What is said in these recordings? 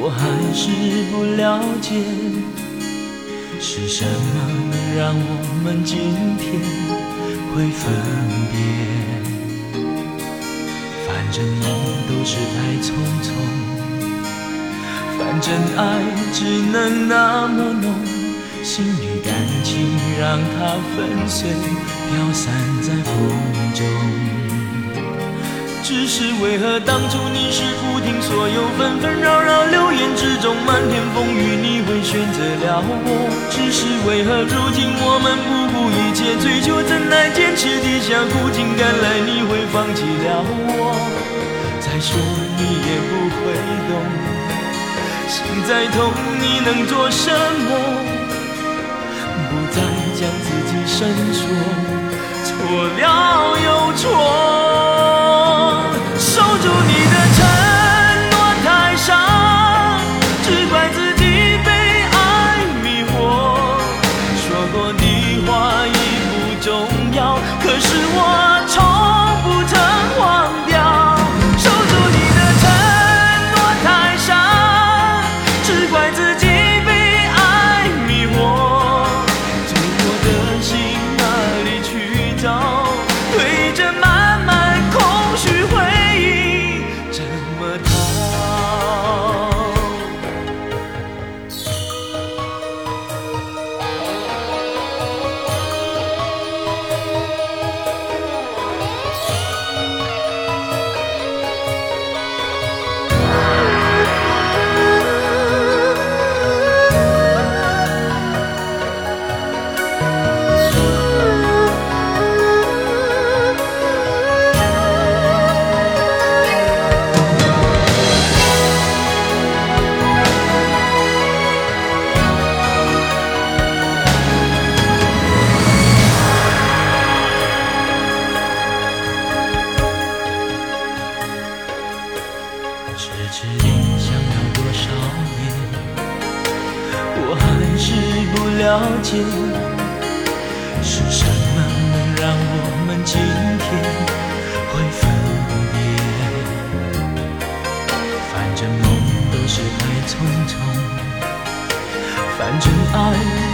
我还是不了解，是什么让我们今天会分别？反正梦都是太匆匆，反正爱只能那么浓，心里感情让它粉碎，飘散在风中。只是为何当初你是不听所有纷纷扰扰流了我？只是为何如今我们不顾一切追求真爱，坚持地下苦尽甘来，你会放弃了我？再说你也不会懂，心再痛你能做什么？不再将自己深锁，错了又错。守住你痴痴地想要多少年，我还是不了解，是什么能让我们今天会分别？反正梦都是太匆匆，反正爱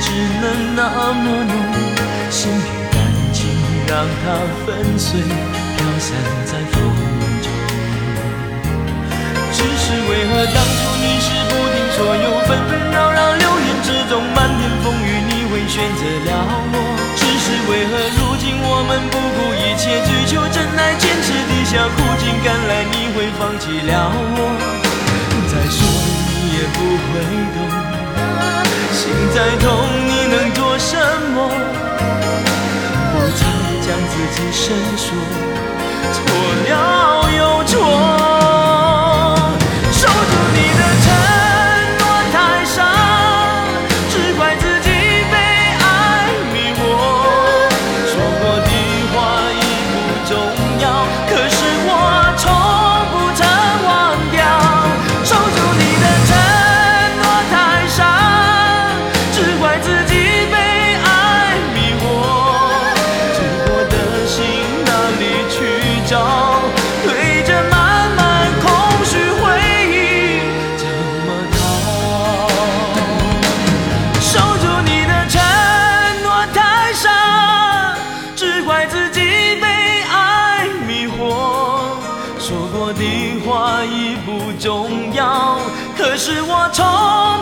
只能那么浓，心与感情让它粉碎，飘散在风选择了我？只是为何如今我们不顾一切追求真爱，坚持地下苦尽甘来，你会放弃了我？再说你也不会懂，心再痛你能做什么？不再将自己深锁，错了已不重要，可是我从。